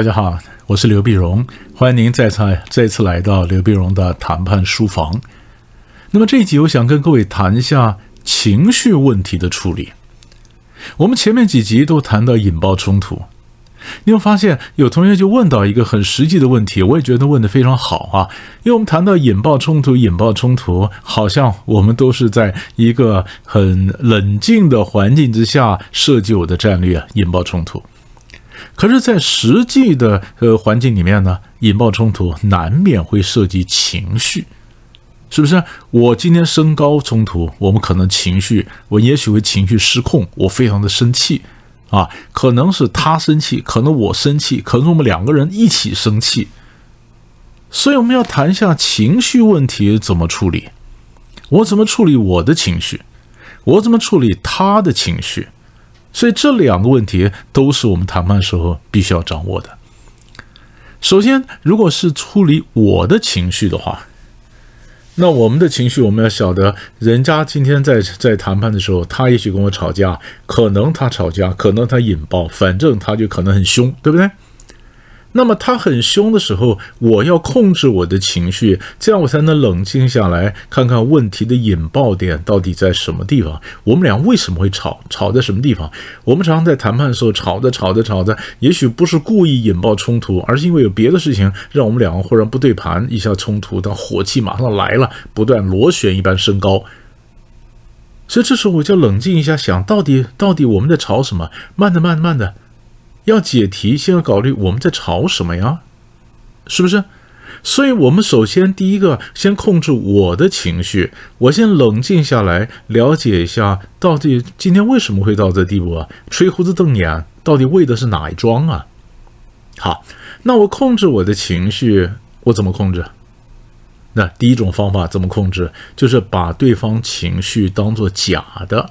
大家好，我是刘碧荣，欢迎您再次再次来到刘碧荣的谈判书房。那么这一集，我想跟各位谈一下情绪问题的处理。我们前面几集都谈到引爆冲突，你会发现有同学就问到一个很实际的问题，我也觉得问的非常好啊。因为我们谈到引爆冲突，引爆冲突，好像我们都是在一个很冷静的环境之下设计我的战略，引爆冲突。可是，在实际的呃环境里面呢，引爆冲突难免会涉及情绪，是不是？我今天升高冲突，我们可能情绪，我也许会情绪失控，我非常的生气啊，可能是他生气，可能我生气，可能我们两个人一起生气，所以我们要谈一下情绪问题怎么处理，我怎么处理我的情绪，我怎么处理他的情绪。所以这两个问题都是我们谈判时候必须要掌握的。首先，如果是处理我的情绪的话，那我们的情绪我们要晓得，人家今天在在谈判的时候，他也许跟我吵架，可能他吵架，可能他引爆，反正他就可能很凶，对不对？那么他很凶的时候，我要控制我的情绪，这样我才能冷静下来，看看问题的引爆点到底在什么地方。我们俩为什么会吵？吵在什么地方？我们常常在谈判的时候吵着吵着吵着，也许不是故意引爆冲突，而是因为有别的事情让我们两个忽然不对盘，一下冲突，但火气马上来了，不断螺旋一般升高。所以这时候我就冷静一下，想到底到底我们在吵什么？慢的，慢的，慢的。要解题，先要考虑我们在吵什么呀？是不是？所以，我们首先第一个，先控制我的情绪，我先冷静下来，了解一下到底今天为什么会到这地步啊？吹胡子瞪眼，到底为的是哪一桩啊？好，那我控制我的情绪，我怎么控制？那第一种方法怎么控制？就是把对方情绪当做假的，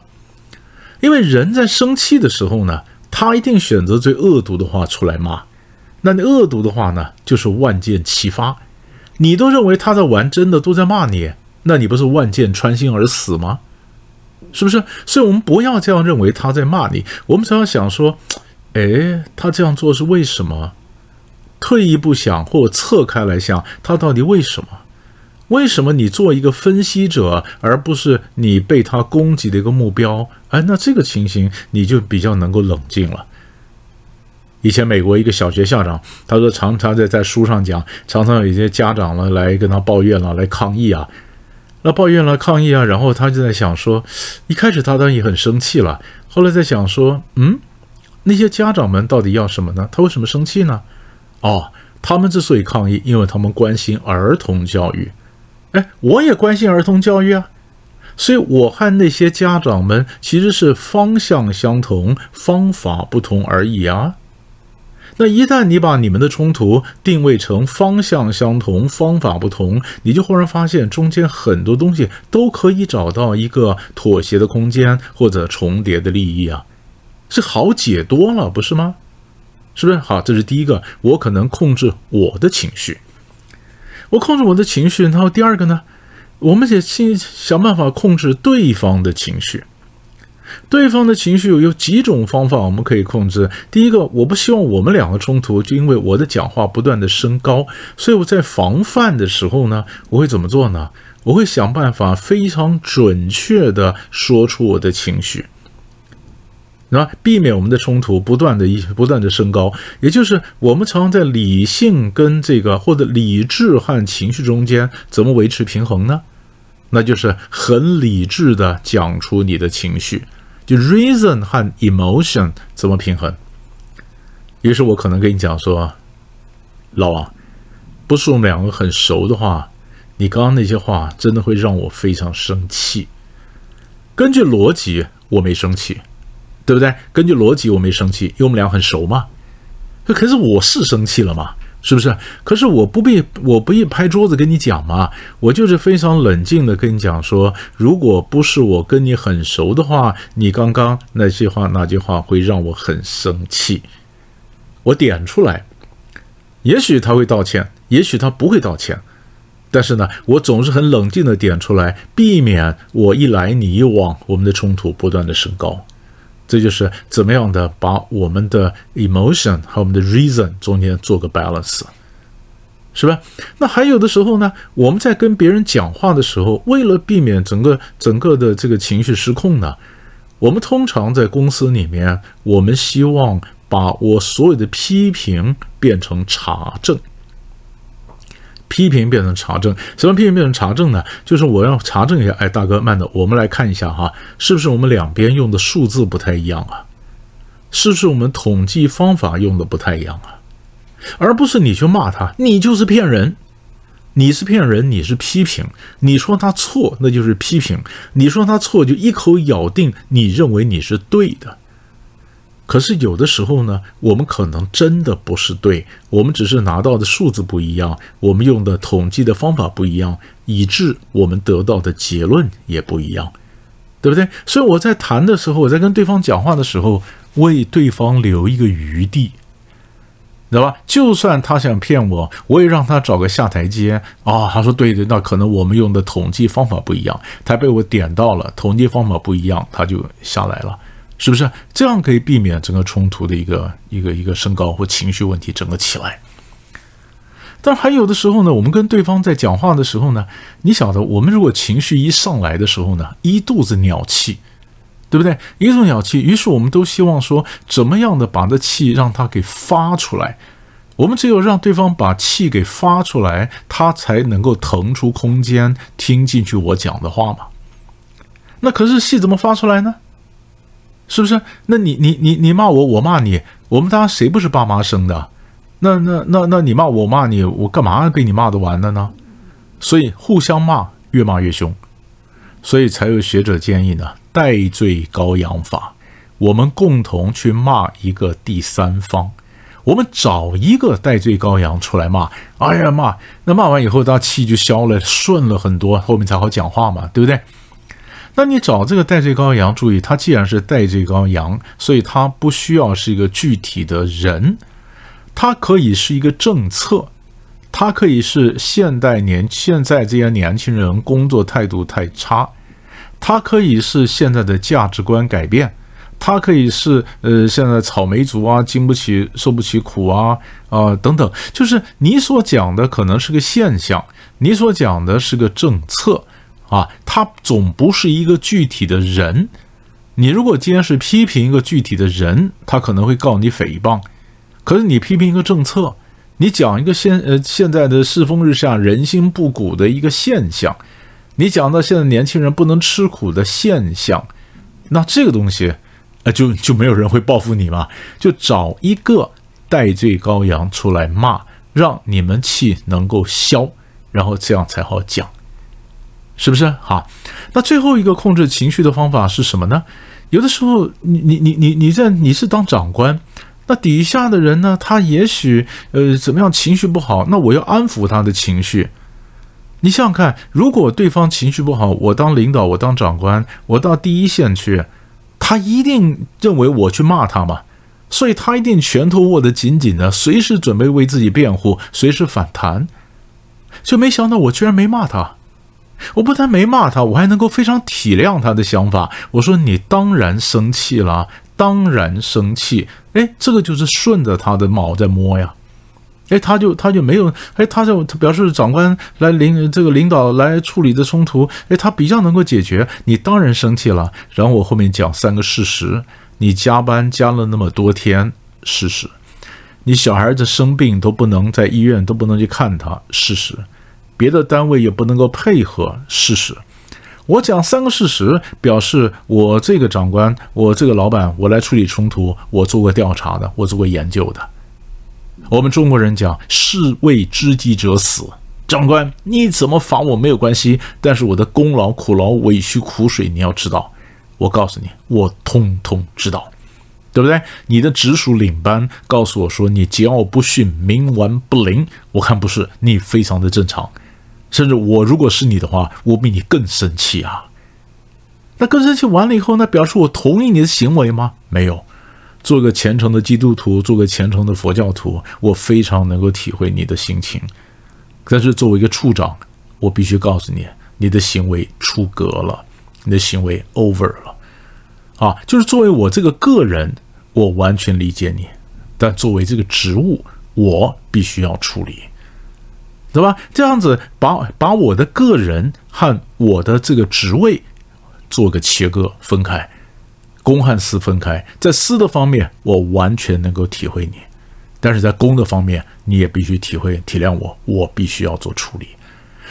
因为人在生气的时候呢。他一定选择最恶毒的话出来骂，那你恶毒的话呢，就是万箭齐发。你都认为他在玩真的，都在骂你，那你不是万箭穿心而死吗？是不是？所以，我们不要这样认为他在骂你，我们只要想说，哎，他这样做是为什么？退一步想，或侧开来想，他到底为什么？为什么你做一个分析者，而不是你被他攻击的一个目标？哎，那这个情形你就比较能够冷静了。以前美国一个小学校长，他说常常在在书上讲，常常有一些家长呢来跟他抱怨了，来抗议啊，那抱怨了抗议啊，然后他就在想说，一开始他当然也很生气了，后来在想说，嗯，那些家长们到底要什么呢？他为什么生气呢？哦，他们之所以抗议，因为他们关心儿童教育。哎，我也关心儿童教育啊，所以我和那些家长们其实是方向相同，方法不同而已啊。那一旦你把你们的冲突定位成方向相同、方法不同，你就忽然发现中间很多东西都可以找到一个妥协的空间或者重叠的利益啊，是好解多了，不是吗？是不是？好，这是第一个，我可能控制我的情绪。我控制我的情绪，然后第二个呢，我们得先想办法控制对方的情绪。对方的情绪有几种方法我们可以控制。第一个，我不希望我们两个冲突，就因为我的讲话不断的升高，所以我在防范的时候呢，我会怎么做呢？我会想办法非常准确的说出我的情绪。那避免我们的冲突不断的、一不断的升高，也就是我们常常在理性跟这个或者理智和情绪中间怎么维持平衡呢？那就是很理智的讲出你的情绪，就 reason 和 emotion 怎么平衡？于是我可能跟你讲说，老王，不是我们两个很熟的话，你刚刚那些话真的会让我非常生气。根据逻辑，我没生气。对不对？根据逻辑，我没生气，因为我们俩很熟嘛。可是我是生气了嘛？是不是？可是我不必，我不必拍桌子跟你讲嘛。我就是非常冷静的跟你讲说，如果不是我跟你很熟的话，你刚刚那句话那句话会让我很生气。我点出来，也许他会道歉，也许他不会道歉，但是呢，我总是很冷静的点出来，避免我一来你一往，我们的冲突不断的升高。这就是怎么样的把我们的 emotion 和我们的 reason 中间做个 balance，是吧？那还有的时候呢，我们在跟别人讲话的时候，为了避免整个整个的这个情绪失控呢，我们通常在公司里面，我们希望把我所有的批评变成查证。批评变成查证，什么批评变成查证呢？就是我要查证一下，哎，大哥，慢的，我们来看一下哈，是不是我们两边用的数字不太一样啊？是不是我们统计方法用的不太一样啊？而不是你去骂他，你就是骗人，你是骗人，你是批评，你说他错，那就是批评，你说他错，就一口咬定你认为你是对的。可是有的时候呢，我们可能真的不是对，我们只是拿到的数字不一样，我们用的统计的方法不一样，以致我们得到的结论也不一样，对不对？所以我在谈的时候，我在跟对方讲话的时候，为对方留一个余地，知道吧？就算他想骗我，我也让他找个下台阶啊。他说对的，那可能我们用的统计方法不一样，他被我点到了，统计方法不一样，他就下来了。是不是这样可以避免整个冲突的一个一个一个升高或情绪问题整个起来？但还有的时候呢，我们跟对方在讲话的时候呢，你晓得，我们如果情绪一上来的时候呢，一肚子鸟气，对不对？一肚子鸟气，于是我们都希望说，怎么样的把这气让它给发出来？我们只有让对方把气给发出来，他才能够腾出空间听进去我讲的话嘛。那可是气怎么发出来呢？是不是？那你你你你骂我，我骂你，我们大家谁不是爸妈生的？那那那那你骂我，骂你，我干嘛被你骂得完了呢？所以互相骂，越骂越凶，所以才有学者建议呢，代罪羔羊法，我们共同去骂一个第三方，我们找一个代罪羔羊出来骂，哎呀骂，那骂完以后，他气就消了，顺了很多，后面才好讲话嘛，对不对？那你找这个代罪羔羊，注意，他既然是代罪羔羊，所以他不需要是一个具体的人，他可以是一个政策，他可以是现代年现在这些年轻人工作态度太差，他可以是现在的价值观改变，他可以是呃现在草莓族啊，经不起受不起苦啊啊等等，就是你所讲的可能是个现象，你所讲的是个政策。啊，他总不是一个具体的人。你如果今天是批评一个具体的人，他可能会告你诽谤。可是你批评一个政策，你讲一个现呃现在的世风日下、人心不古的一个现象，你讲到现在年轻人不能吃苦的现象，那这个东西，呃，就就没有人会报复你嘛？就找一个戴罪羔羊出来骂，让你们气能够消，然后这样才好讲。是不是好？那最后一个控制情绪的方法是什么呢？有的时候，你你你你你在你是当长官，那底下的人呢，他也许呃怎么样情绪不好，那我要安抚他的情绪。你想想看，如果对方情绪不好，我当领导，我当长官，我到第一线去，他一定认为我去骂他嘛，所以他一定拳头握得紧紧的，随时准备为自己辩护，随时反弹。就没想到我居然没骂他。我不但没骂他，我还能够非常体谅他的想法。我说：“你当然生气了，当然生气。”哎，这个就是顺着他的毛在摸呀。哎，他就他就没有，哎，他就他表示长官来领这个领导来处理的冲突，哎，他比较能够解决。你当然生气了。然后我后面讲三个事实：你加班加了那么多天，事实；你小孩子生病都不能在医院都不能去看他，事实。别的单位也不能够配合，事实。我讲三个事实，表示我这个长官，我这个老板，我来处理冲突，我做过调查的，我做过研究的。我们中国人讲“士为知己者死”，长官你怎么罚我没有关系，但是我的功劳、苦劳、委屈、苦水你要知道。我告诉你，我通通知道，对不对？你的直属领班告诉我说你桀骜不驯、冥顽不灵，我看不是，你非常的正常。甚至我如果是你的话，我比你更生气啊！那更生气完了以后，那表示我同意你的行为吗？没有。做个虔诚的基督徒，做个虔诚的佛教徒，我非常能够体会你的心情。但是作为一个处长，我必须告诉你，你的行为出格了，你的行为 over 了。啊，就是作为我这个个人，我完全理解你，但作为这个职务，我必须要处理，对吧？这样子把把我的个人和我的这个职位做个切割分开，公和私分开，在私的方面，我完全能够体会你。但是在公的方面，你也必须体会体谅我，我必须要做处理，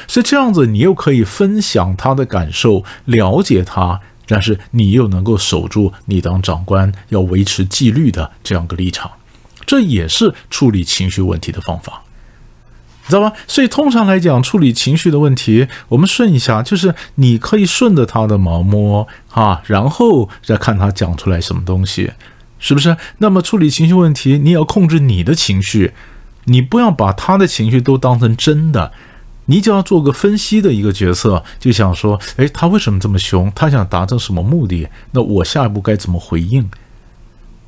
所以这样子你又可以分享他的感受，了解他，但是你又能够守住你当长官要维持纪律的这样个立场，这也是处理情绪问题的方法，知道吧？所以通常来讲，处理情绪的问题，我们顺一下，就是你可以顺着他的毛摸啊，然后再看他讲出来什么东西。是不是？那么处理情绪问题，你也要控制你的情绪，你不要把他的情绪都当成真的，你就要做个分析的一个角色，就想说，诶，他为什么这么凶？他想达成什么目的？那我下一步该怎么回应？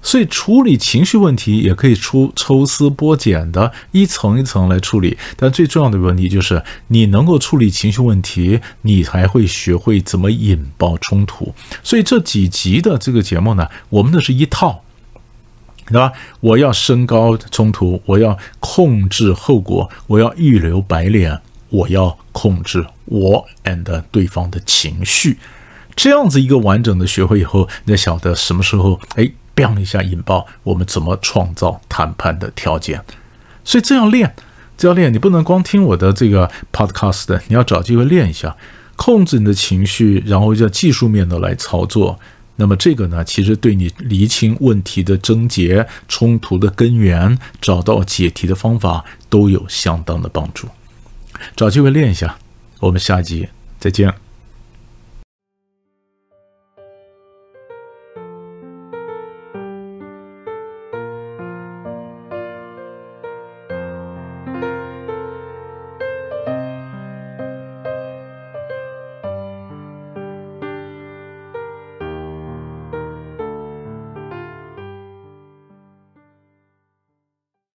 所以处理情绪问题也可以出抽丝剥茧的一层一层来处理，但最重要的问题就是你能够处理情绪问题，你才会学会怎么引爆冲突。所以这几集的这个节目呢，我们的是一套，对吧？我要升高冲突，我要控制后果，我要预留白脸，我要控制我 and 对方的情绪，这样子一个完整的学会以后，你晓得什么时候哎。这样一下引爆，我们怎么创造谈判的条件？所以这样练，这样练，你不能光听我的这个 podcast，你要找机会练一下，控制你的情绪，然后叫技术面的来操作。那么这个呢，其实对你厘清问题的症结、冲突的根源、找到解题的方法都有相当的帮助。找机会练一下，我们下集再见。